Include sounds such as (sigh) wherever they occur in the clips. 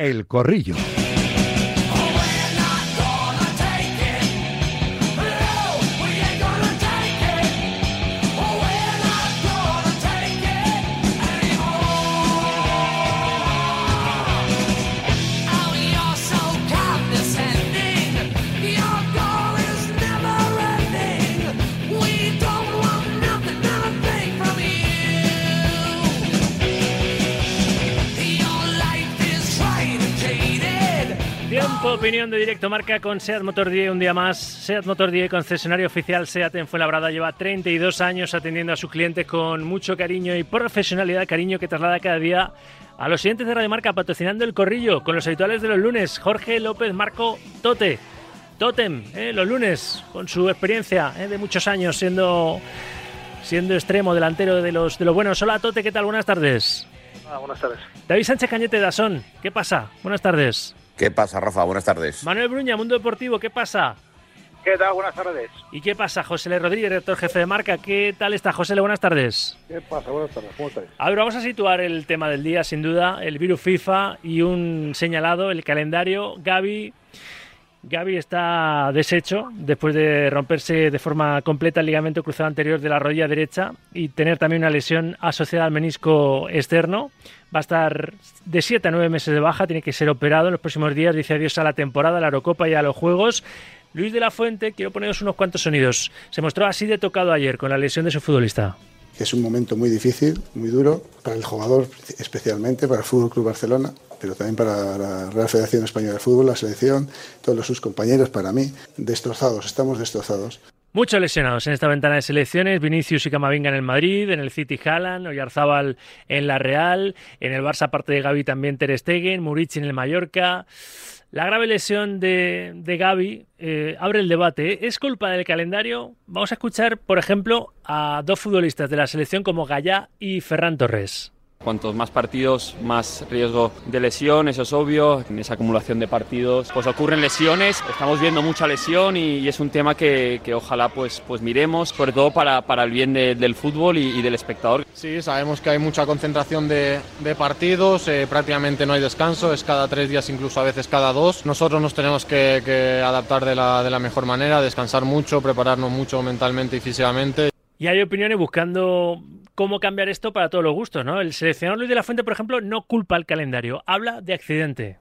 El Corrillo. Opinión de Directo Marca con SEAT Motor 10 un día más. SEAT Motor 10, concesionario oficial SEAT en Fuenlabrada, lleva 32 años atendiendo a sus clientes con mucho cariño y profesionalidad, cariño que traslada cada día a los siguientes de Radio Marca, patrocinando el corrillo con los habituales de los lunes, Jorge López Marco Tote. Totem, ¿eh? los lunes, con su experiencia ¿eh? de muchos años siendo, siendo extremo delantero de los, de los buenos. Hola Tote, ¿qué tal? Buenas tardes. Ah, buenas tardes. David Sánchez Cañete Dasón, ¿qué pasa? Buenas tardes. ¿Qué pasa, Rafa? Buenas tardes. Manuel Bruña, Mundo Deportivo, ¿qué pasa? ¿Qué tal? Buenas tardes. ¿Y qué pasa? José L. Rodríguez, director jefe de marca. ¿Qué tal está, José L? Buenas tardes. ¿Qué pasa? Buenas tardes. ¿Cómo estáis? A ver, vamos a situar el tema del día, sin duda, el virus FIFA y un señalado, el calendario. Gaby, Gaby está deshecho después de romperse de forma completa el ligamento cruzado anterior de la rodilla derecha y tener también una lesión asociada al menisco externo. Va a estar de 7 a 9 meses de baja, tiene que ser operado en los próximos días. Dice adiós a la temporada, a la Eurocopa y a los Juegos. Luis de la Fuente, quiero poneros unos cuantos sonidos. Se mostró así de tocado ayer con la lesión de su futbolista. Es un momento muy difícil, muy duro, para el jugador especialmente, para el Club Barcelona, pero también para la Real Federación Española de Fútbol, la selección, todos sus compañeros, para mí, destrozados, estamos destrozados. Muchos lesionados en esta ventana de selecciones. Vinicius y Camavinga en el Madrid, en el City Haaland, Oyarzábal en la Real, en el Barça aparte de Gaby también Ter Stegen, Murici en el Mallorca. La grave lesión de, Gaby eh, abre el debate. ¿Es culpa del calendario? Vamos a escuchar, por ejemplo, a dos futbolistas de la selección como Gallá y Ferran Torres. Cuantos más partidos, más riesgo de lesión, eso es obvio. En esa acumulación de partidos, pues ocurren lesiones. Estamos viendo mucha lesión y, es un tema que, ojalá pues, pues miremos, sobre todo para, para el bien del fútbol y, del espectador. Sí, sabemos que hay mucha concentración de, partidos, eh, prácticamente no hay descanso, es cada tres días, incluso a veces cada dos. Nosotros nos tenemos que, que adaptar de la, de la mejor manera, descansar mucho, prepararnos mucho mentalmente y físicamente. Y hay opiniones buscando cómo cambiar esto para todos los gustos, ¿no? El seleccionador Luis de la Fuente, por ejemplo, no culpa al calendario, habla de accidente.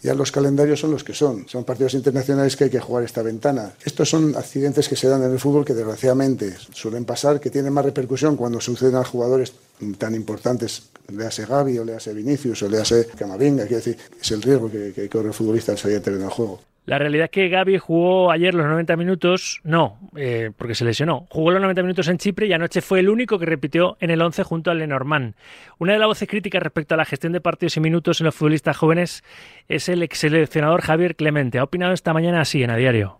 Ya los calendarios son los que son. Son partidos internacionales que hay que jugar esta ventana. Estos son accidentes que se dan en el fútbol que desgraciadamente suelen pasar, que tienen más repercusión cuando suceden a jugadores tan importantes, le hace Gaby o le hace Vinicius o le hace Camavinga. Quiero decir, es el riesgo que, que corre el futbolista al salir a terreno del juego. La realidad es que Gaby jugó ayer los 90 minutos, no, eh, porque se lesionó. Jugó los 90 minutos en Chipre y anoche fue el único que repitió en el 11 junto al Lenormand. Una de las voces críticas respecto a la gestión de partidos y minutos en los futbolistas jóvenes es el ex seleccionador Javier Clemente. Ha opinado esta mañana así en A Diario.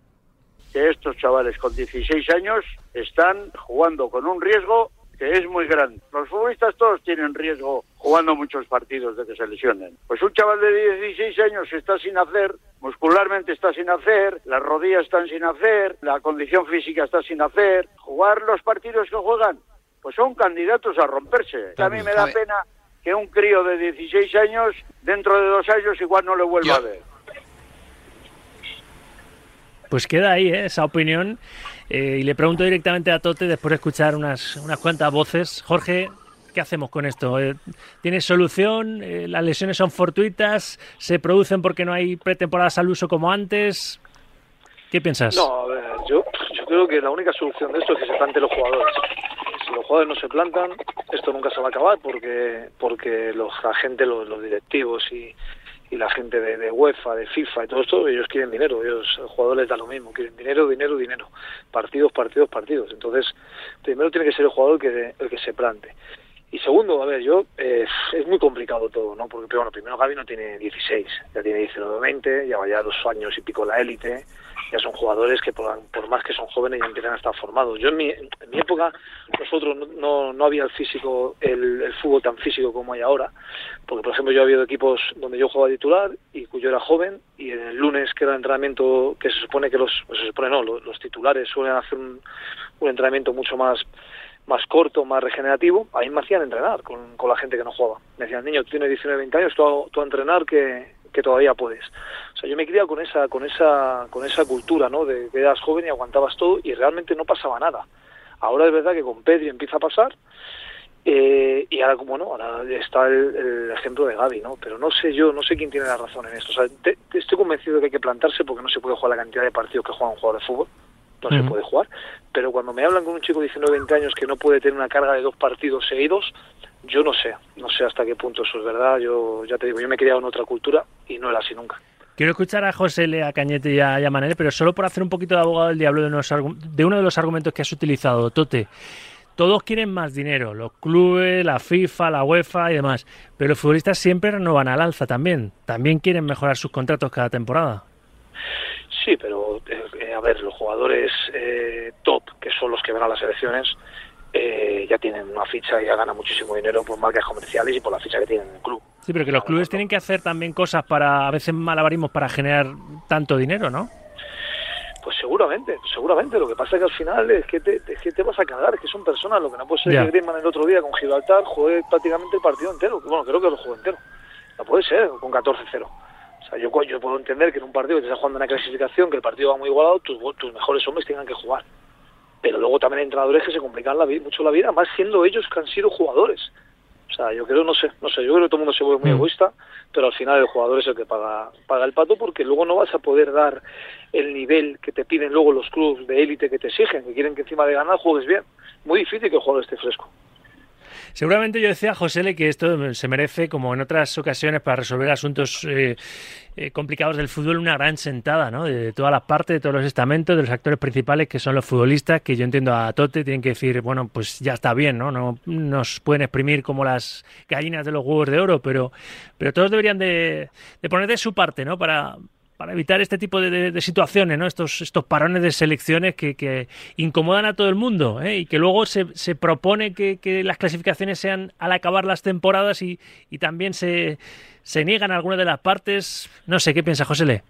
Que estos chavales con 16 años están jugando con un riesgo que es muy grande. Los futbolistas todos tienen riesgo jugando muchos partidos de que se lesionen. Pues un chaval de 16 años está sin hacer, muscularmente está sin hacer, las rodillas están sin hacer, la condición física está sin hacer. Jugar los partidos que juegan, pues son candidatos a romperse. A mí me da pena que un crío de 16 años, dentro de dos años, igual no le vuelva a ver. Pues queda ahí ¿eh? esa opinión. Eh, y le pregunto directamente a Tote, después de escuchar unas, unas cuantas voces, Jorge, ¿qué hacemos con esto? Eh, ¿Tiene solución? Eh, ¿Las lesiones son fortuitas? ¿Se producen porque no hay pretemporadas al uso como antes? ¿Qué piensas? No, a ver, yo, yo creo que la única solución de esto es que se planten los jugadores. Si los jugadores no se plantan, esto nunca se va a acabar porque porque los agentes, los, los directivos y, y la gente de, de, UEFA, de FIFA y todo esto, ellos quieren dinero, ellos, los jugadores da lo mismo, quieren dinero, dinero, dinero, partidos, partidos, partidos. Entonces, primero tiene que ser el jugador que, el que se plante. Y segundo, a ver, yo, eh, es muy complicado todo, ¿no? Porque, bueno, primero Gaby no tiene 16, ya tiene 19, 20, lleva ya dos años y pico la élite, ya son jugadores que por, más que son jóvenes ya empiezan a estar formados. Yo en mi, en mi época nosotros no, no, había el físico, el, fútbol tan físico como hay ahora, porque por ejemplo yo había equipos donde yo jugaba titular y cuyo era joven y en el lunes que era el entrenamiento que se supone que los, se supone no, los, titulares suelen hacer un, un entrenamiento mucho más más corto, más regenerativo, ahí me hacían entrenar con, con la gente que no jugaba. Me decían, niño, tú tienes 19, 20 años, tú, tú a entrenar que, que todavía puedes. O sea, yo me he criado con esa, con esa, con esa cultura, ¿no? De que eras joven y aguantabas todo y realmente no pasaba nada. Ahora es verdad que con Pedri empieza a pasar eh, y ahora, como no, ahora está el, ejemplo de Gaby, ¿no? Pero no sé yo, no sé quién tiene la razón en esto. O sea, estoy convencido de que hay que plantarse porque no se puede jugar la cantidad de partidos que juega un jugador de fútbol. No se puede jugar. Pero cuando me hablan con un chico de 19 20 años que no puede tener una carga de dos partidos seguidos, yo no sé. No sé hasta qué punto eso es verdad. Yo ya te digo, yo me he criado en otra cultura y no era así nunca. Quiero escuchar a José, a Cañete y a, Manel, pero solo por hacer un poquito de abogado del diablo de, de uno de los argumentos que has utilizado, Tote. Todos quieren más dinero, los clubes, la FIFA, la UEFA y demás, pero los futbolistas siempre renovan al alza también. También quieren mejorar sus contratos cada temporada. Sí, pero eh, a ver, los jugadores eh, top, que son los que van a las elecciones, eh, ya tienen una ficha y ya ganan muchísimo dinero por marcas comerciales y por la ficha que tienen en el club. Sí, pero que los clubes tienen que hacer también cosas para, a veces malabarismos para generar tanto dinero, ¿no? Pues seguramente, seguramente. Lo que pasa es que al final es que te, es que te vas a cagar, es que son personas. Lo que no puede ser que Griezmann el otro día con Gibraltar juegue prácticamente el partido entero. Bueno, creo que lo jugó entero. No puede ser, con 14-0. O sea, yo, yo puedo entender que en un partido que te estás jugando una clasificación, que el partido va muy igualado, tus, tus mejores hombres tengan que jugar. Pero luego también hay entrenadores que se complican la mucho la vida, más siendo ellos que han sido jugadores. O sea, yo creo, no sé, no sé, yo creo que todo el mundo se vuelve muy mm. egoísta, pero al final el jugador es el que paga, paga el pato porque luego no vas a poder dar el nivel que te piden luego los clubes de élite que te exigen, que quieren que encima de ganar juegues bien. Muy difícil que el jugador esté fresco. Seguramente yo decía, José, que esto se merece, como en otras ocasiones, para resolver asuntos eh, eh, complicados del fútbol, una gran sentada, ¿no? De, todas las partes, de todos los estamentos, de los actores principales, que son los futbolistas, que yo entiendo a Tote, tienen que decir, bueno, pues ya está bien, ¿no? No nos pueden exprimir como las gallinas de los huevos de oro, pero, pero todos deberían de, de poner de su parte, ¿no? Para, para evitar este tipo de, situaciones, ¿no? Estos, estos parones de selecciones que, incomodan a todo el mundo ¿eh? y que luego se, se propone que, las clasificaciones sean al acabar las temporadas y, también se, se niegan algunas de las partes. No sé, ¿qué piensa José Le?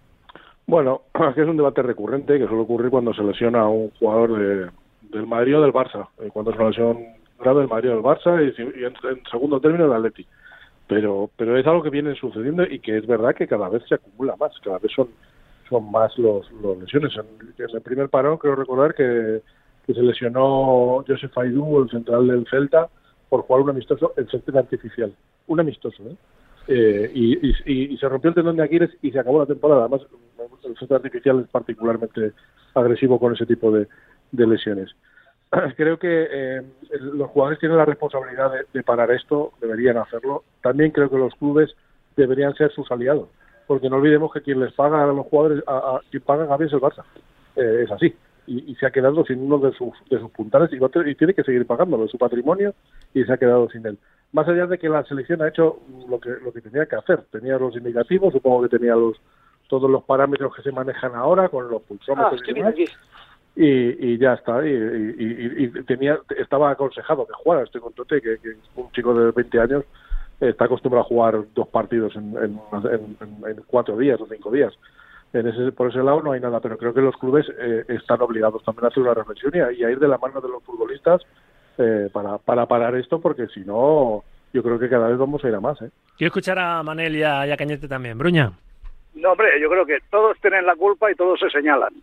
Bueno, (clears throat) es un debate recurrente que suele ocurrir cuando se lesiona a un jugador de, del Madrid o del Barça. Eh, cuando es una lesión grave del Madrid o del Barça y, en, en, segundo término del Atleti pero pero es algo que viene sucediendo y que es verdad que cada vez se acumula más, cada vez son son más los, los lesiones. En, el primer parón creo recordar que, se lesionó Joseph Aidú, el central del Celta, por jugar un amistoso en césped artificial. Un amistoso, ¿eh? eh y, y, se rompió el tendón de Aquiles y se acabó la temporada. Además, el césped artificial es particularmente agresivo con ese tipo de lesiones. (clears throat) creo que eh, los jugadores tienen la responsabilidad de, parar esto, deberían hacerlo. También creo que los clubes deberían ser sus aliados, porque no olvidemos que quien les paga a los jugadores, a, quien paga a es el Barça. Eh, es así. Y, se ha quedado sin uno de sus, de sus puntales y, y, tiene que seguir pagándolo, de su patrimonio, y se ha quedado sin él. Más allá de que la selección ha hecho lo que, lo que tenía que hacer. Tenía los indicativos, supongo que tenía los todos los parámetros que se manejan ahora con los pulsómetros ah, y demás y, ya está. Y, tenía estaba aconsejado que jugara. Estoy con Tote, que, un chico de 20 años está acostumbrado a jugar dos partidos en, cuatro días o cinco días. En ese, por ese lado no hay nada, pero creo que los clubes eh, están obligados también a hacer una reflexión y a, ir de la mano de los futbolistas eh, para, para parar esto, porque si no, yo creo que cada vez vamos a ir a más. ¿eh? Quiero escuchar a Manel y a, y a Cañete también. Bruña. No, hombre, yo creo que todos tienen la culpa y todos se señalan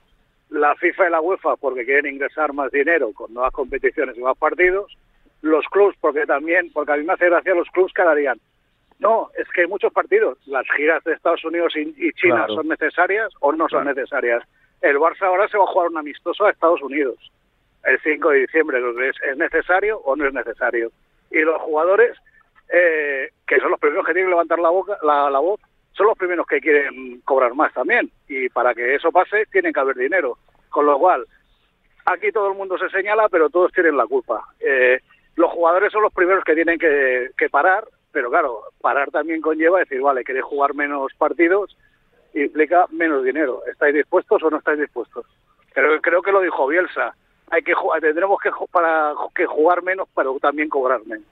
la FIFA y la UEFA porque quieren ingresar más dinero con nuevas competiciones y más partidos, los clubs porque también, porque a mí me hace gracia los clubs que harían. No, es que hay muchos partidos. Las giras de Estados Unidos y China son necesarias o no son necesarias. El Barça ahora se va a jugar un amistoso a Estados Unidos el 5 de diciembre. ¿Es, ¿Es necesario o no es necesario? Y los jugadores, eh, que son los primeros que tienen que levantar la, boca, la, la voz, son los primeros que quieren cobrar más también. Y para que eso pase, tiene que haber dinero. Con lo cual, aquí todo el mundo se señala, pero todos tienen la culpa. Eh, los jugadores son los primeros que tienen que, parar, pero claro, parar también conlleva decir, vale, queréis jugar menos partidos, implica menos dinero. ¿Estáis dispuestos o no estáis dispuestos? Creo, creo que lo dijo Bielsa. Hay que tendremos que para que jugar menos, pero también cobrar menos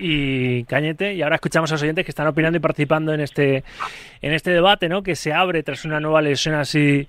y Cañete. Y ahora escuchamos a los oyentes que están opinando y participando en este, en este debate, ¿no? Que se abre tras una nueva lesión así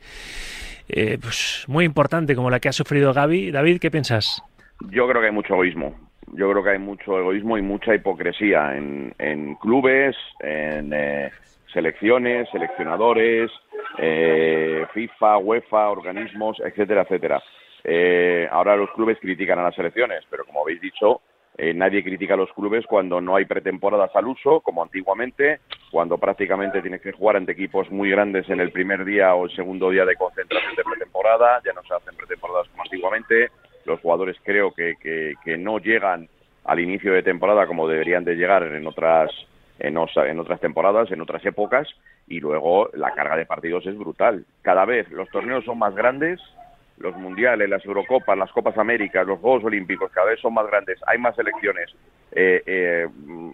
eh, pues muy importante como la que ha sufrido Gaby. David, ¿qué piensas? Yo creo que hay mucho egoísmo. yo creo que hay mucho egoísmo y mucha hipocresía en, en clubes, en eh, selecciones, seleccionadores, eh, FIFA, UEFA, organismos, etcétera, etcétera. Eh, ahora los clubes critican a las selecciones, pero como habéis dicho, eh, nadie critica a los clubes cuando no hay pretemporadas al uso, como antiguamente, cuando prácticamente tienes que jugar ante equipos muy grandes en el primer día o el segundo día de concentración de pretemporada, ya no se hacen pretemporadas como antiguamente, los jugadores creo que, que, que no llegan al inicio de temporada como deberían de llegar en otras en, en otras temporadas, en otras épocas, y luego la carga de partidos es brutal. Cada vez los torneos son más grandes, los mundiales, las Eurocopas, las Copas Américas, los Juegos Olímpicos cada vez son más grandes, hay más selecciones, eh, eh,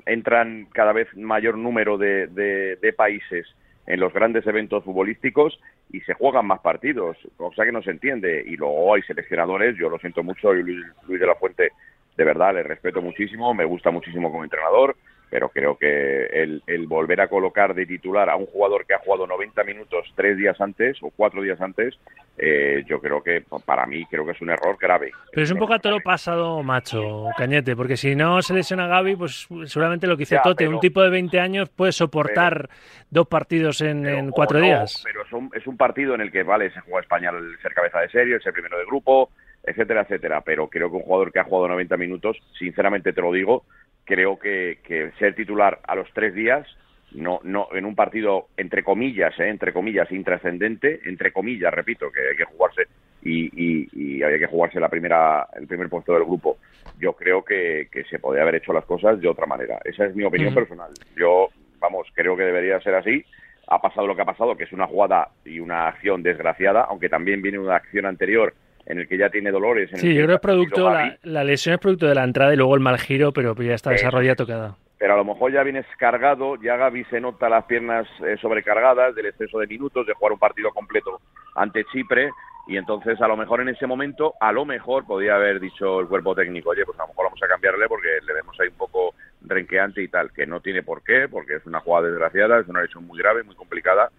entran cada vez mayor número de, de, de, países en los grandes eventos futbolísticos y se juegan más partidos, cosa que no se entiende. Y luego hay seleccionadores, yo lo siento mucho, Luis, Luis de la Fuente, de verdad, le respeto muchísimo, me gusta muchísimo como entrenador, pero creo que el, el, volver a colocar de titular a un jugador que ha jugado 90 minutos tres días antes o cuatro días antes, eh, yo creo que para mí creo que es un error grave. Pero es un poco a todo pasado, macho, Cañete, porque si no se lesiona Gaby, pues seguramente lo que Ya, Tote, pero- un tipo de 20 años puede soportar dos partidos en, Pero- en o cuatro no, días. Pero es un, es un partido en el que, vale, se juega España al ser cabeza de serie, ser primero de grupo, etcétera, etcétera. Pero creo que un jugador que ha jugado 90 minutos, sinceramente te lo digo, creo que, que ser titular a los tres días, no, no, en un partido entre comillas, eh, entre comillas, intrascendente, entre comillas, repito, que hay que jugarse y, y, y había que jugarse la primera, el primer puesto del grupo. Yo creo que, que se podría haber hecho las cosas de otra manera. Esa es mi opinión personal. Yo, vamos, creo que debería ser así. Ha pasado lo que ha pasado, que es una jugada y una acción desgraciada, aunque también viene una acción anterior en el que ya tiene dolores. En Sí, el yo creo que es producto, la, la lesión es producto de la entrada y luego el mal giro, pero ya está esa rodilla tocada. pero a lo mejor ya vienes cargado, ya Gaby se nota las piernas eh, sobrecargadas del exceso de minutos, de jugar un partido completo ante Chipre, y entonces a lo mejor en ese momento, a lo mejor podía haber dicho el cuerpo técnico, oye, pues a lo mejor vamos a cambiarle porque le vemos ahí un poco renqueante y tal, que no tiene por qué, porque es una jugada desgraciada, es una lesión muy grave, muy complicada,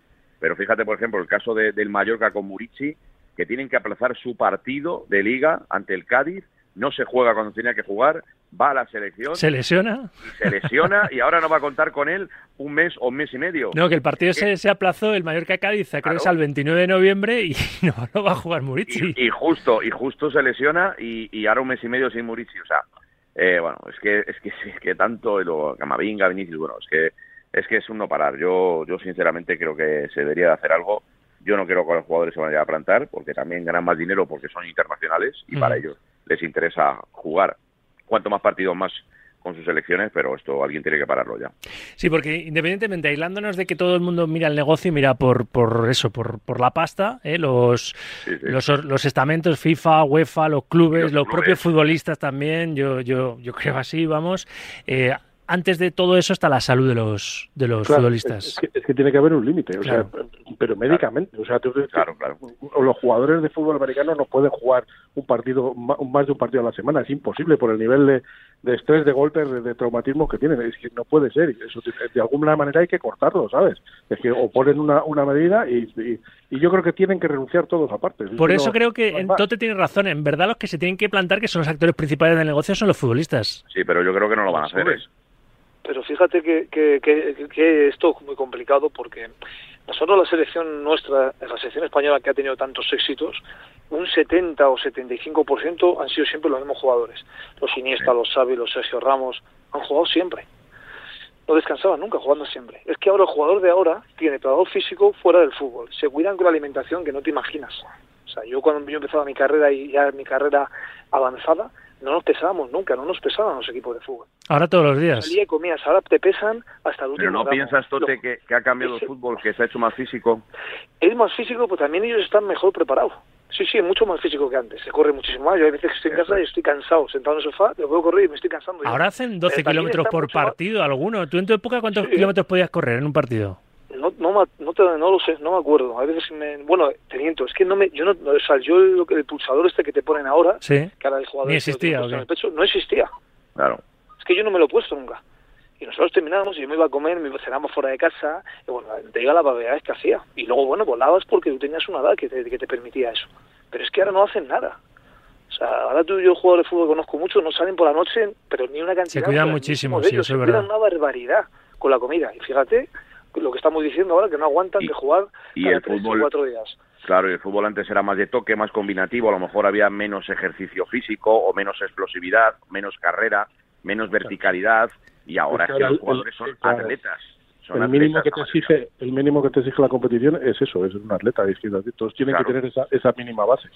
pero fíjate, por ejemplo, el caso de- del Mallorca con Murici, que tienen que aplazar su partido de liga ante el Cádiz, no se juega cuando tenía que jugar, va a la selección ¿Se lesiona? y se lesiona y ahora no va a contar con él un mes o un mes y medio. No, que el partido se, se aplazó, el Mallorca-Cádiz, creo que es Claro. al 29 de noviembre y (laughs) no, no va a jugar Murici. y, y justo y justo se lesiona y, y ahora un mes y medio sin Murici, o sea, eh, bueno, es que es que (laughs) es que tanto y luego Camavinga, Vinicius, bueno, es que es que es un no parar. Yo yo sinceramente creo que se debería de hacer algo. Yo no creo que los jugadores se vayan a plantar porque también ganan más dinero porque son internacionales y Mm. para ellos les interesa jugar cuanto más partidos más con sus selecciones, pero esto alguien tiene que pararlo ya. Sí, porque independientemente, aislándonos de que todo el mundo mira el negocio y mira por, por eso, por, por la pasta, ¿eh? los, Sí, sí. los, los estamentos FIFA, UEFA, los clubes, Los los, clubes. propios futbolistas también, yo, yo, yo creo así, vamos. Eh, antes de todo eso está la salud de los, de los Claro, futbolistas. Es que, es que tiene que haber un límite, o Claro. sea, pero médicamente. O sea, tú- Claro, claro. o los jugadores de fútbol americano no pueden jugar un partido ma- más de un partido a la semana, es imposible por el nivel de, de estrés, de golpes, de, de traumatismos que tienen. Es que no puede ser. Eso de, alguna manera hay que cortarlo, ¿sabes? Es que o ponen una, una medida y, y, y yo creo que tienen que renunciar todos aparte. Es Por eso no- creo que no. Tote tiene razón. En verdad, los que se tienen que plantar, que son los actores principales del negocio, son los futbolistas. Sí, pero yo creo que no lo van a hacer. Hombre. Pero fíjate que, que, que, que esto es muy complicado porque nosotros la selección nuestra, la selección española que ha tenido tantos éxitos, un 70 o 75% han sido siempre los mismos jugadores. Los Iniesta, los Xavi, los Sergio Ramos, han jugado siempre. No descansaban nunca, jugando siempre. Es que ahora el jugador de ahora tiene preparador físico fuera del fútbol. Se cuidan con la alimentación que no te imaginas. O sea, yo cuando yo empezaba mi carrera y ya mi carrera avanzada, no nos pesábamos nunca, no nos pesaban los equipos de fútbol. Ahora todos los días. Salía y comías, ahora te pesan hasta el último Pero no gramo. piensas, Tote, que, que ha cambiado el fútbol, que se ha hecho más físico. Es más físico, pero también ellos están mejor preparados. Sí, sí, es mucho más físico que antes. Se corre muchísimo más. Yo hay veces que estoy en casa y estoy cansado, sentado en el sofá, lo puedo correr y me estoy cansando. ya. Ahora hacen 12 Pero también kilómetros por más- partido alguno. ¿Tú en tu época cuántos Sí. kilómetros podías correr en un partido? No, no, me- no, te- no lo sé, no me acuerdo. A veces me... Bueno, te miento, es que no me... Yo no, o sea, yo el, el pulsador este que te ponen ahora, Sí. que ahora el jugador Ni este existía, ¿o puesto en el pecho, no existía. Claro. Es que yo no me lo he puesto nunca. Y nosotros terminábamos y yo me iba a comer, me cenamos fuera de casa, y bueno, te diga la barbaridad que hacía. Y luego, bueno, volabas porque tú tenías una edad que te, que te permitía eso. Pero es que ahora no hacen nada. O sea, ahora tú y yo, jugadores de fútbol, conozco mucho, no salen por la noche, pero ni una cantidad. Se cuidan muchísimo, sí, ellos, eso es se verdad. cuidan una barbaridad con la comida. Y fíjate lo que estamos diciendo ahora, que no aguantan Y- de jugar y cada el tres o fútbol- cuatro días. Claro, y el fútbol antes era más de toque, más combinativo, a lo mejor había menos ejercicio físico o menos explosividad, menos carrera, menos verticalidad y ahora Es que los jugadores son atletas. Son el mínimo que te exige el mínimo que te exige la competición es eso es un atleta todos tienen Claro. que tener esa, esa mínima base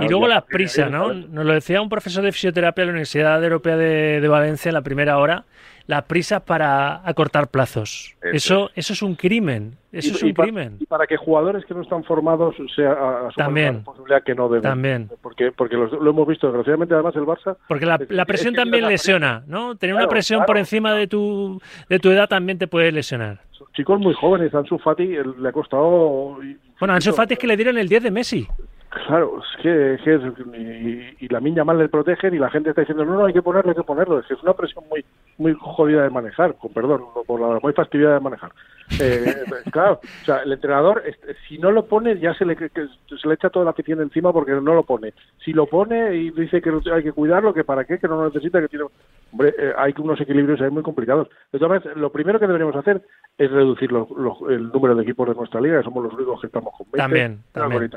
Y luego ya- las prisas, ¿no? Nos lo decía un profesor de fisioterapia de la Universidad Europea de, de Valencia en la primera hora, las prisas para acortar plazos. Eso Eso, es un crimen, eso Y- es y un crimen. y para que jugadores que no están formados sea También. una responsabilidad que no deben También. porque porque los- lo hemos visto desgraciadamente además el Barça Porque la, es- la es presión que también lesiona, ¿no? Tener una Claro, presión por encima de tu, de tu edad también te puede lesionar. son chicos muy jóvenes Ansu Fati el- le ha costado Bueno, Ansu Fati es que le dieron el 10 de Messi. Claro, es que, que es- y, y la niña mal le protegen y la gente está diciendo no, no, hay que ponerlo, hay que ponerlo. Es que es una presión muy muy jodida de manejar, con perdón, por la muy fastidiada de manejar. Eh, claro, o sea, el entrenador, este, si no lo pone, ya se le, se le echa toda la afición encima porque no lo pone. Si lo pone y dice que hay que cuidarlo, que para qué, que no lo necesita, que tiene... Hombre, eh, hay unos equilibrios ahí muy complicados. De todas maneras, lo primero que deberíamos hacer es reducir los- los- el número de equipos de nuestra liga, que somos los únicos que estamos con 20. También, también.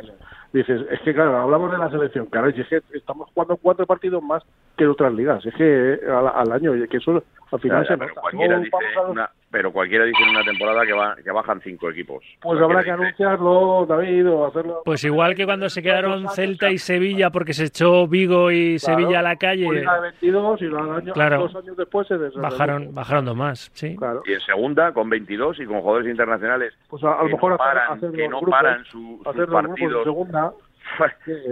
Dices, es que claro, hablamos de la selección, caray, si es que estamos jugando cuatro partidos más que en otras ligas, es que eh, al, al año, y que eso al final Ya, ya, se pero, nota. cualquiera dice vamos a los- una, pero cualquiera dice en una temporada que, va, que bajan cinco equipos. Pues habrá que anunciarlo, David, o hacerlo. Pues igual que cuando se quedaron Celta y Sevilla porque se echó Vigo y Claro, Sevilla a la calle, pues de 22 y Claro. dos años después se bajaron, bajaron dos más, sí. Claro. Y en segunda, con 22 y con jugadores internacionales Pues a, a lo que mejor no hacer, paran, hacer que los no grupos, paran su- sus hacer partidos. segunda.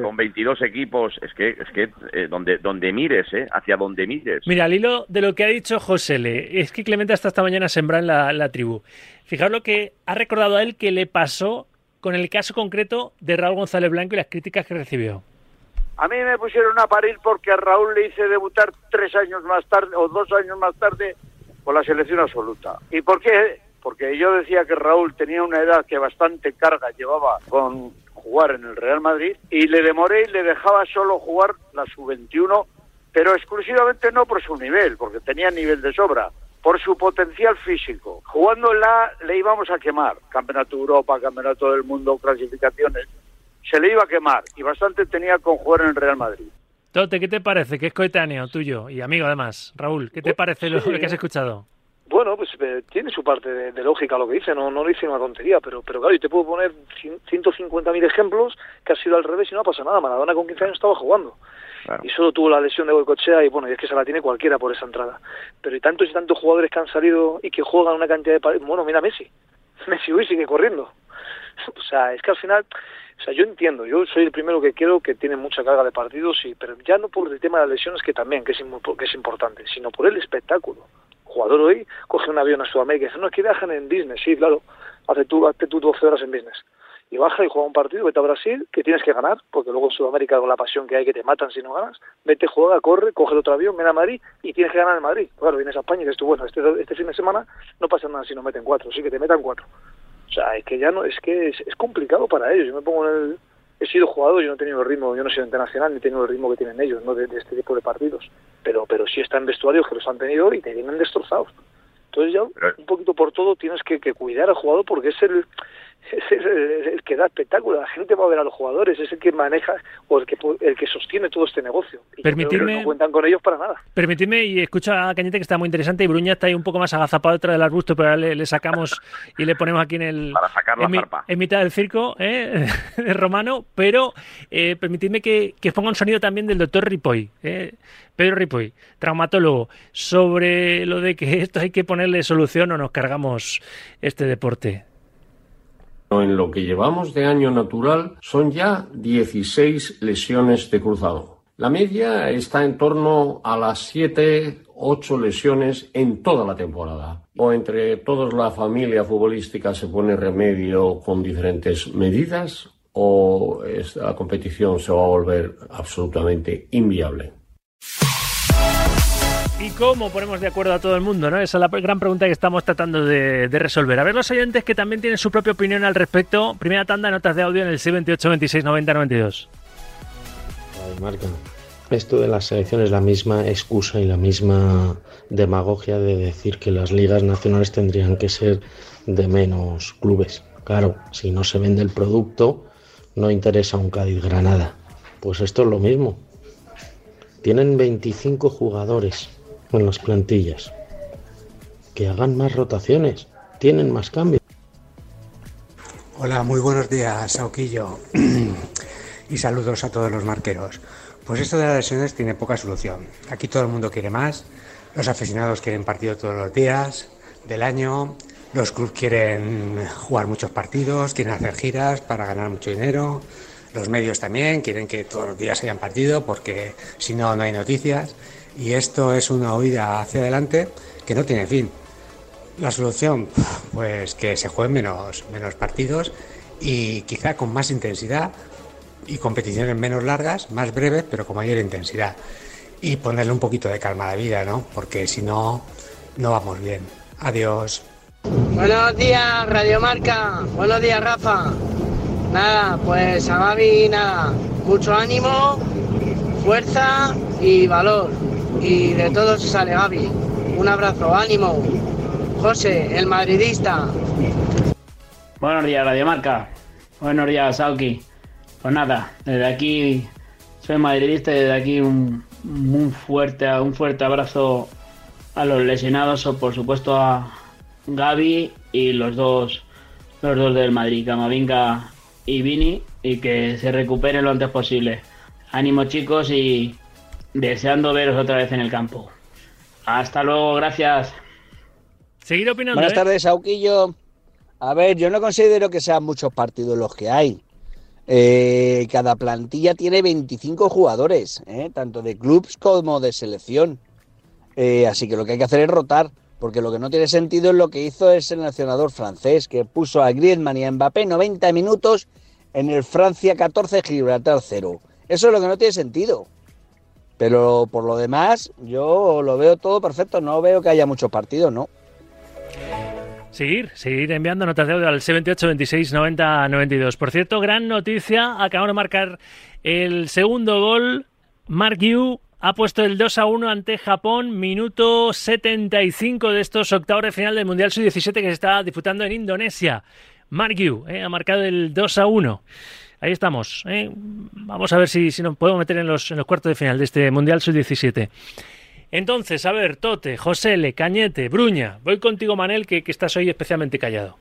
Con 22 equipos, es que, es que eh, donde, donde mires, ¿eh? Hacia donde mires. Mira, al hilo de lo que ha dicho José Le, es que Clemente hasta esta mañana sembra en la, la tribu. Fijaos lo que ha recordado a él que le pasó con el caso concreto de Raúl González Blanco y las críticas que recibió. A mí me pusieron a parir porque a Raúl le hice debutar tres años más tarde o dos años más tarde con la selección absoluta. ¿Y por qué? Porque yo decía que Raúl tenía una edad que bastante carga llevaba con jugar en el Real Madrid y le demoré y le dejaba solo jugar la sub-21, pero exclusivamente no por su nivel, porque tenía nivel de sobra, por su potencial físico. Jugando en la le íbamos a quemar, Campeonato de Europa, Campeonato del Mundo, clasificaciones, se le iba a quemar y bastante tenía con jugar en el Real Madrid. Tote, ¿qué te parece? Que es coetáneo tuyo y amigo además. Raúl, ¿qué te parece lo, sí. lo que has escuchado? Bueno, pues eh, tiene su parte de, de lógica lo que dice, no, no le dice una tontería, pero, pero claro, yo te puedo poner cien- 150.000 ejemplos que ha sido al revés y no pasa nada. Maradona con 15 años estaba jugando Claro. y solo tuvo la lesión de Goicochea y bueno, y es que se la tiene cualquiera por esa entrada. Pero hay tantos y tantos jugadores que han salido y que juegan una cantidad de... Bueno, mira Messi. (laughs) Messi hoy sigue corriendo. (laughs) O sea, es que al final... O sea, yo entiendo, yo soy el primero que quiero que tiene mucha carga de partidos, y, pero ya no por el tema de las lesiones, que también, que es, que es importante, sino por el espectáculo. Jugador hoy coge un avión a Sudamérica y dice, no, es que viajan en business, sí, claro, hace tú, hazte tú 12 horas en business. Y baja y juega un partido, vete a Brasil, que tienes que ganar, porque luego en Sudamérica con la pasión que hay que te matan si no ganas, vete, juega, corre, coge el otro avión, ven a Madrid y tienes que ganar en Madrid. Claro, vienes a España y dices tú, bueno, este, este fin de semana no pasa nada si no meten cuatro, sí que te metan cuatro. O sea, es que ya no, es que es, es complicado para ellos. Yo me pongo en el, he sido jugador, yo no he tenido el ritmo, yo no he sido internacional ni he tenido el ritmo que tienen ellos, ¿no? De, de este tipo de partidos. Pero, pero sí están vestuarios que los han tenido y te vienen destrozados. Entonces ya un poquito por todo tienes que, que cuidar al jugador porque es el, es el, el que da espectáculo. La gente va a ver a los jugadores, es el que maneja o el que pu- el que sostiene todo este negocio. Y Permitidme- no cuentan con ellos para nada. Permitidme y escucha a Cañete que está muy interesante y Bruña está ahí un poco más agazapado detrás del arbusto, pero ahora le, le sacamos y le ponemos aquí en el Para sacar la en, zarpa. en mitad del circo ¿eh? (laughs) de romano, pero eh, permitidme que, ponga un sonido también del doctor Ripoll, ¿eh? Pedro Ripoll, traumatólogo, sobre lo de que esto hay que ponerle solución o nos cargamos este deporte. En lo que llevamos de año natural son ya 16 lesiones de cruzado. La media está en torno a las 7, 8 lesiones en toda la temporada. O entre toda la familia futbolística se pone remedio con diferentes medidas o esta competición se va a volver absolutamente inviable. ¿Y cómo ponemos de acuerdo a todo el mundo? ¿no? Esa es la gran pregunta que estamos tratando de, resolver. A ver los oyentes que también tienen su propia opinión al respecto. Primera tanda, notas de audio en el 628 26 90 92. Ay, Marca, Esto de las selecciones es la misma excusa y la misma demagogia de decir que las ligas nacionales tendrían que ser de menos clubes. Claro, si no se vende el producto, no interesa un Cádiz Granada. Pues esto es lo mismo. Tienen 25 jugadores en las plantillas. Que hagan más rotaciones, tienen más cambios. Hola, muy buenos días, Sauquillo. (clears throat) y saludos a todos los marqueros. Pues esto de las lesiones tiene poca solución. Aquí todo el mundo quiere más, los aficionados quieren partido todos los días del año, los clubes quieren jugar muchos partidos, quieren hacer giras para ganar mucho dinero, los medios también quieren que todos los días hayan partido porque si no, no hay noticias. Y esto es una huida hacia adelante que no tiene fin. La solución, pues que se jueguen menos, partidos y quizá con más intensidad y competiciones menos largas, más breves, pero con mayor intensidad. Y ponerle un poquito de calma a la vida, ¿no? Porque si no, no vamos bien. Adiós. Buenos días, Radio Marca. Buenos días, Rafa. Nada, pues a Gaby, nada. Mucho ánimo, fuerza y valor. Y de todo se sale Gaby. Un abrazo, ánimo. José, el madridista. Buenos días, Radio Marca. Buenos días, Sauki. Pues nada, desde aquí soy madridista y desde aquí un, fuerte, un fuerte abrazo a los lesionados o por supuesto a Gaby y los dos, los dos del Madrid, Camavinga y Vini, y que se recuperen lo antes posible. Ánimo chicos y deseando veros otra vez en el campo. Hasta luego, gracias. Seguir opinando. Buenas ¿eh? tardes, Sauquillo. A ver, yo no considero que sean muchos partidos los que hay. Eh, cada plantilla tiene 25 jugadores, ¿eh? tanto de clubs como de selección. Eh, así que lo que hay que hacer es rotar, porque lo que no tiene sentido es lo que hizo el seleccionador francés, que puso a Griezmann y a Mbappé 90 minutos en el Francia 14, Gibraltar 0. Eso es lo que no tiene sentido. Pero por lo demás, yo lo veo todo perfecto, no veo que haya muchos partidos, ¿no? Seguir, seguir enviando notas de audio al 78 26 90 92. Por cierto, gran noticia, acaban de marcar el segundo gol. Mark Yu ha puesto el 2 a 1 ante Japón, minuto 75 de estos octavos de final del Mundial Sub-17 que se está disputando en Indonesia. Mark Yu eh, ha marcado el 2 a 1. Ahí estamos. eh. Vamos a ver si, si nos podemos meter en los, en los cuartos de final de este Mundial Sub-17. Entonces, a ver, Tote, Josele, Cañete, Bruña, voy contigo, Manel, que, que estás hoy especialmente callado.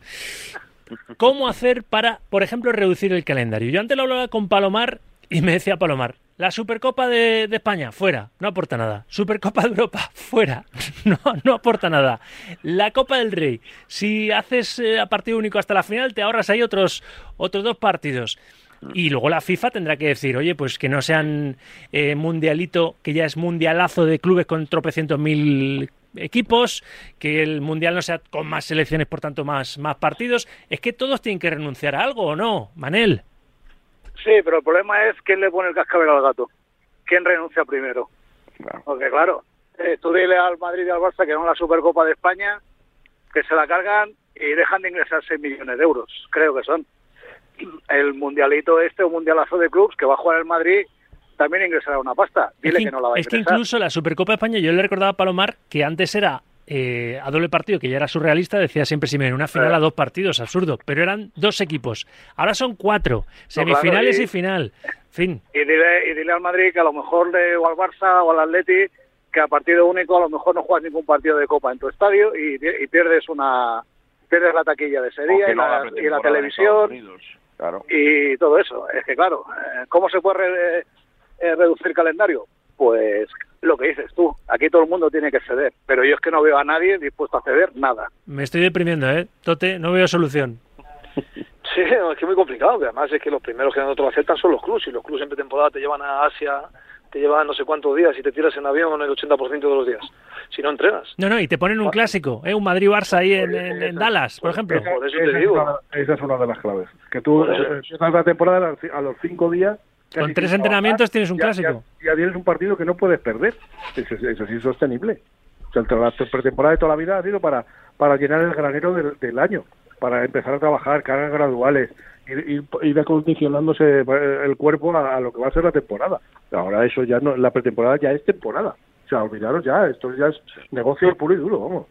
¿Cómo hacer para, por ejemplo, reducir el calendario? Yo antes lo hablaba con Palomar y me decía Palomar, la Supercopa de, de España, fuera, no aporta nada. Supercopa de Europa, fuera, (laughs) no, no aporta nada. La Copa del Rey, si haces eh, a partido único hasta la final, te ahorras ahí otros, otros dos partidos. Y luego la FIFA tendrá que decir, oye, pues que no sean eh, mundialito, que ya es mundialazo de clubes con tropecientos mil equipos, que el mundial no sea con más selecciones, por tanto, más, más partidos. Es que todos tienen que renunciar a algo, ¿o no, Manel? Sí, pero el problema es quién le pone el cascabel al gato. ¿Quién renuncia primero? Porque claro, eh, tú dile al Madrid y al Barça que no la Supercopa de España, que se la cargan y dejan de ingresar 6 millones de euros, creo que son. El mundialito este, un mundialazo de clubs que va a jugar el Madrid, también ingresará una pasta. Dile es que, no la va a es que ingresar. incluso la Supercopa de España, yo le recordaba a Palomar que antes era eh, a doble partido, que ya era surrealista, decía siempre Simeone, una final Eh. a dos partidos, absurdo, pero eran dos equipos. Ahora son cuatro, claro, semifinales y- y final. Fin, Y dile, y dile al Madrid que a lo mejor de, o al Barça o al Atleti que a partido único a lo mejor no juegas ningún partido de Copa en tu estadio y, y pierdes una pierdes la taquilla de ese O día y la, y televisión. Claro. y todo eso. Es que claro, eh, ¿cómo se puede re- eh, reducir el calendario? Pues lo que dices tú, aquí todo el mundo tiene que ceder, pero yo es que no veo a nadie dispuesto a ceder nada. me estoy deprimiendo, ¿eh? Tote, no veo solución. (laughs) Sí, es que es muy complicado, que además es que los primeros que no te lo aceptan son los clubs, y los clubs en pretemporada te llevan a Asia, te llevan no sé cuántos días y te tiras en avión el 80% de los días, si no entrenas. No, no, y te ponen un clásico, ¿eh? Un Madrid-Barça ahí en, en- en Dallas, por ejemplo. Por eso esa, te es digo. una, esa es una de las claves. Que tú eh, empiezas la temporada a los cinco días. Con tres entrenamientos tienes un ya- clásico. Ya, ya tienes un partido que no puedes perder. Eso, es- eso sí es sostenible. O sea, la pretemporada de toda la vida ha sido para, para llenar el granero del, del año. para empezar a trabajar, cargas graduales, ir, ir, acondicionándose el cuerpo a, lo que va a ser la temporada. Ahora eso ya no, la pretemporada ya es temporada. O sea, olvidaros ya, esto ya es negocio puro y duro, vamos.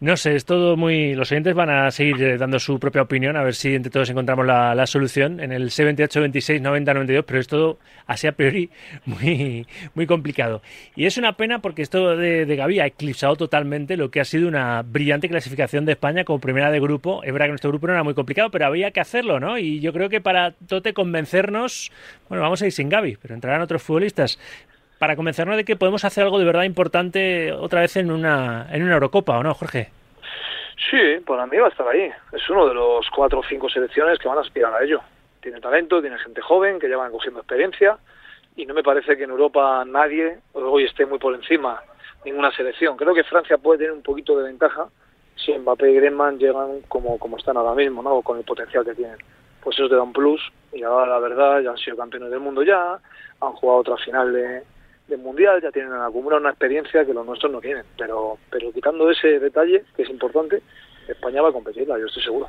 No sé, es todo muy. Los oyentes van a seguir eh, dando su propia opinión, a ver si entre todos encontramos la, solución en el C28, 26, 90, 92, pero es todo así a priori muy, muy complicado. Y es una pena porque esto de, de Gaby ha eclipsado totalmente lo que ha sido una brillante clasificación de España como primera de grupo. Es verdad que nuestro grupo no era muy complicado, pero había que hacerlo, ¿no? Y yo creo que para Tote convencernos, bueno, vamos a ir sin Gaby, pero entrarán otros futbolistas para convencernos de que podemos hacer algo de verdad importante otra vez en una, en una Eurocopa, ¿o no, Jorge? Sí, para mí va a estar ahí. Es uno de los cuatro o cinco selecciones que van a aspirar a ello. Tiene talento, tiene gente joven que ya van cogiendo experiencia y no me parece que en Europa nadie hoy esté muy por encima ninguna selección. Creo que Francia puede tener un poquito de ventaja si Mbappé y Griezmann llegan como, como están ahora mismo, ¿no? con el potencial que tienen. Pues eso te da un plus y ahora la verdad ya han sido campeones del mundo ya, han jugado otra final de, del mundial, ya tienen acumulado una experiencia que los nuestros no tienen. Pero, pero quitando ese detalle, que es importante, España va a competirla, yo estoy seguro.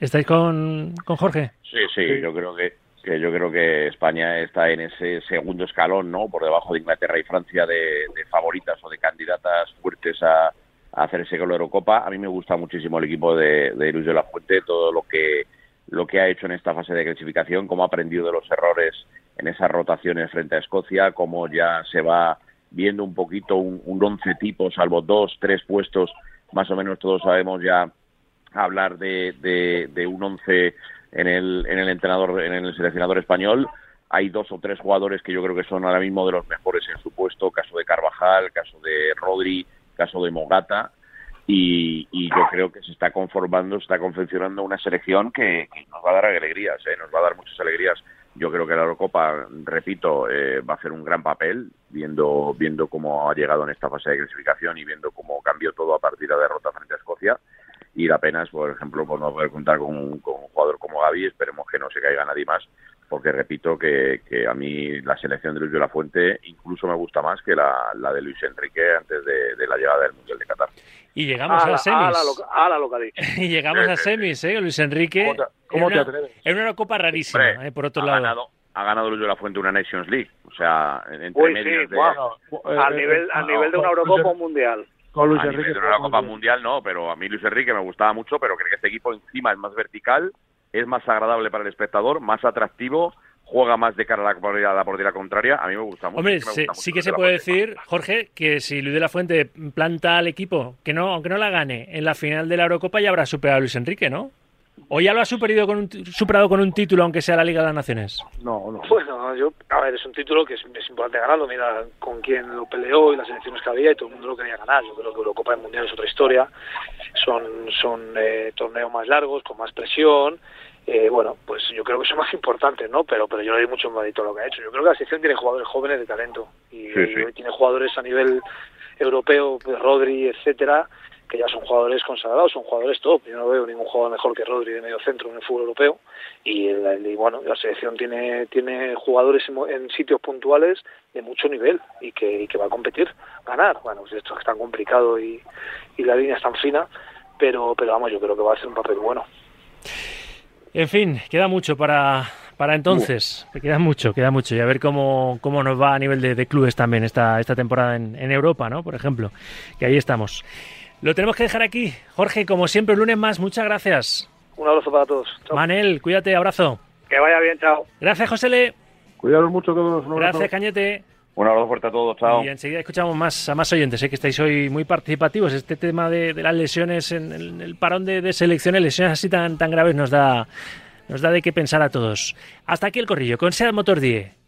¿Estáis con, con Jorge? Sí, sí, yo creo que, que, yo creo que España está en ese segundo escalón, ¿no? Por debajo de Inglaterra y Francia de, favoritas o de candidatas fuertes a, a hacer ese gol de Eurocopa. A mí me gusta muchísimo el equipo de, de Luis de la Fuente, todo lo que lo que ha hecho en esta fase de clasificación, cómo ha aprendido de los errores en esas rotaciones frente a Escocia, como ya se va viendo un poquito un, un once tipo, salvo dos, tres puestos, más o menos todos sabemos ya hablar de, de, un once en el, en el entrenador, en el seleccionador español. Hay dos o tres jugadores que yo creo que son ahora mismo de los mejores en su puesto, caso de Carvajal, caso de Rodri, caso de Mogata, y, yo creo que se está conformando, se está confeccionando una selección que, nos va a dar alegrías, ¿eh? nos va a dar muchas alegrías yo creo que la Eurocopa, repito, eh, va a hacer un gran papel, viendo, viendo cómo ha llegado en esta fase de clasificación y viendo cómo cambió todo a partir de la derrota frente a Escocia. Y la pena por ejemplo, por no poder contar con un, jugador como Gaby, esperemos que no se caiga nadie más, porque repito que, que a mí la selección de Luis de la Fuente incluso me gusta más que la, la de Luis Enrique antes de, la llegada del Mundial de Qatar. Y llegamos a, semis. A la, (laughs) y llegamos a semis, ¿eh? Luis Enrique. ¿Cómo te, atreves? En una copa rarísima, eh, por otro lado. Ganado, ha ganado Luis de la Fuente una Nations League. O sea, entre medios de... al nivel, al nivel de una Eurocopa mundial. Con Luis Enrique. De una Copa Mundial no, pero a mí Luis Enrique me gustaba mucho, pero creo que este equipo encima es más vertical, es más agradable para el espectador, más atractivo juega más de cara a la portería, a la portería contraria, a mí me gusta mucho. Hombre, sí, que se puede decir, Jorge, que si Luis de la Fuente planta al equipo, que no, aunque no la gane, en la final de la Eurocopa ya habrá superado a Luis Enrique, ¿no? ¿O ya lo ha superado con un, superado con un título, aunque sea la Liga de las Naciones? No, no. Bueno, yo, ver, es un título que es, importante ganarlo. Mira con quién lo peleó y las elecciones que había y todo el mundo lo quería ganar. Yo creo que Eurocopa y Mundial es otra historia. Son, son eh, torneos más largos, con más presión eh, bueno, pues yo creo que son más importantes, ¿no? Pero, pero yo no doy mucho mérito a lo que ha hecho. Yo creo que la sección tiene jugadores jóvenes de talento y, tiene jugadores a nivel europeo, pues Rodri, etcétera, que ya son jugadores consagrados, son jugadores top. Yo no veo ningún jugador mejor que Rodri de medio centro en el fútbol europeo. Y, bueno, la selección tiene tiene jugadores en, sitios puntuales de mucho nivel y que, va a competir, ganar. Bueno, pues esto es tan complicado y, y la línea es tan fina, pero, pero vamos, yo creo que va a ser un papel bueno. En fin, queda mucho para, para entonces. Queda mucho, queda mucho. Y a ver cómo, cómo nos va a nivel de, clubes también esta, esta temporada en, en, Europa, ¿no? Por ejemplo, que ahí estamos. Lo tenemos que dejar aquí. Jorge, como siempre, el lunes más, muchas gracias. Un abrazo para todos. Manel, cuídate, abrazo. Que vaya bien, chao. Gracias, José Le. Cuidaros mucho todos. Gracias, Cañete. Un abrazo fuerte a todos, chao. Y enseguida escuchamos más a más oyentes, sé que estáis hoy muy participativos. Este tema de, las lesiones en el, parón de, de, selecciones, lesiones así tan, tan graves, nos da, nos da de qué pensar a todos. Hasta aquí el corrillo con Seat Motor 10.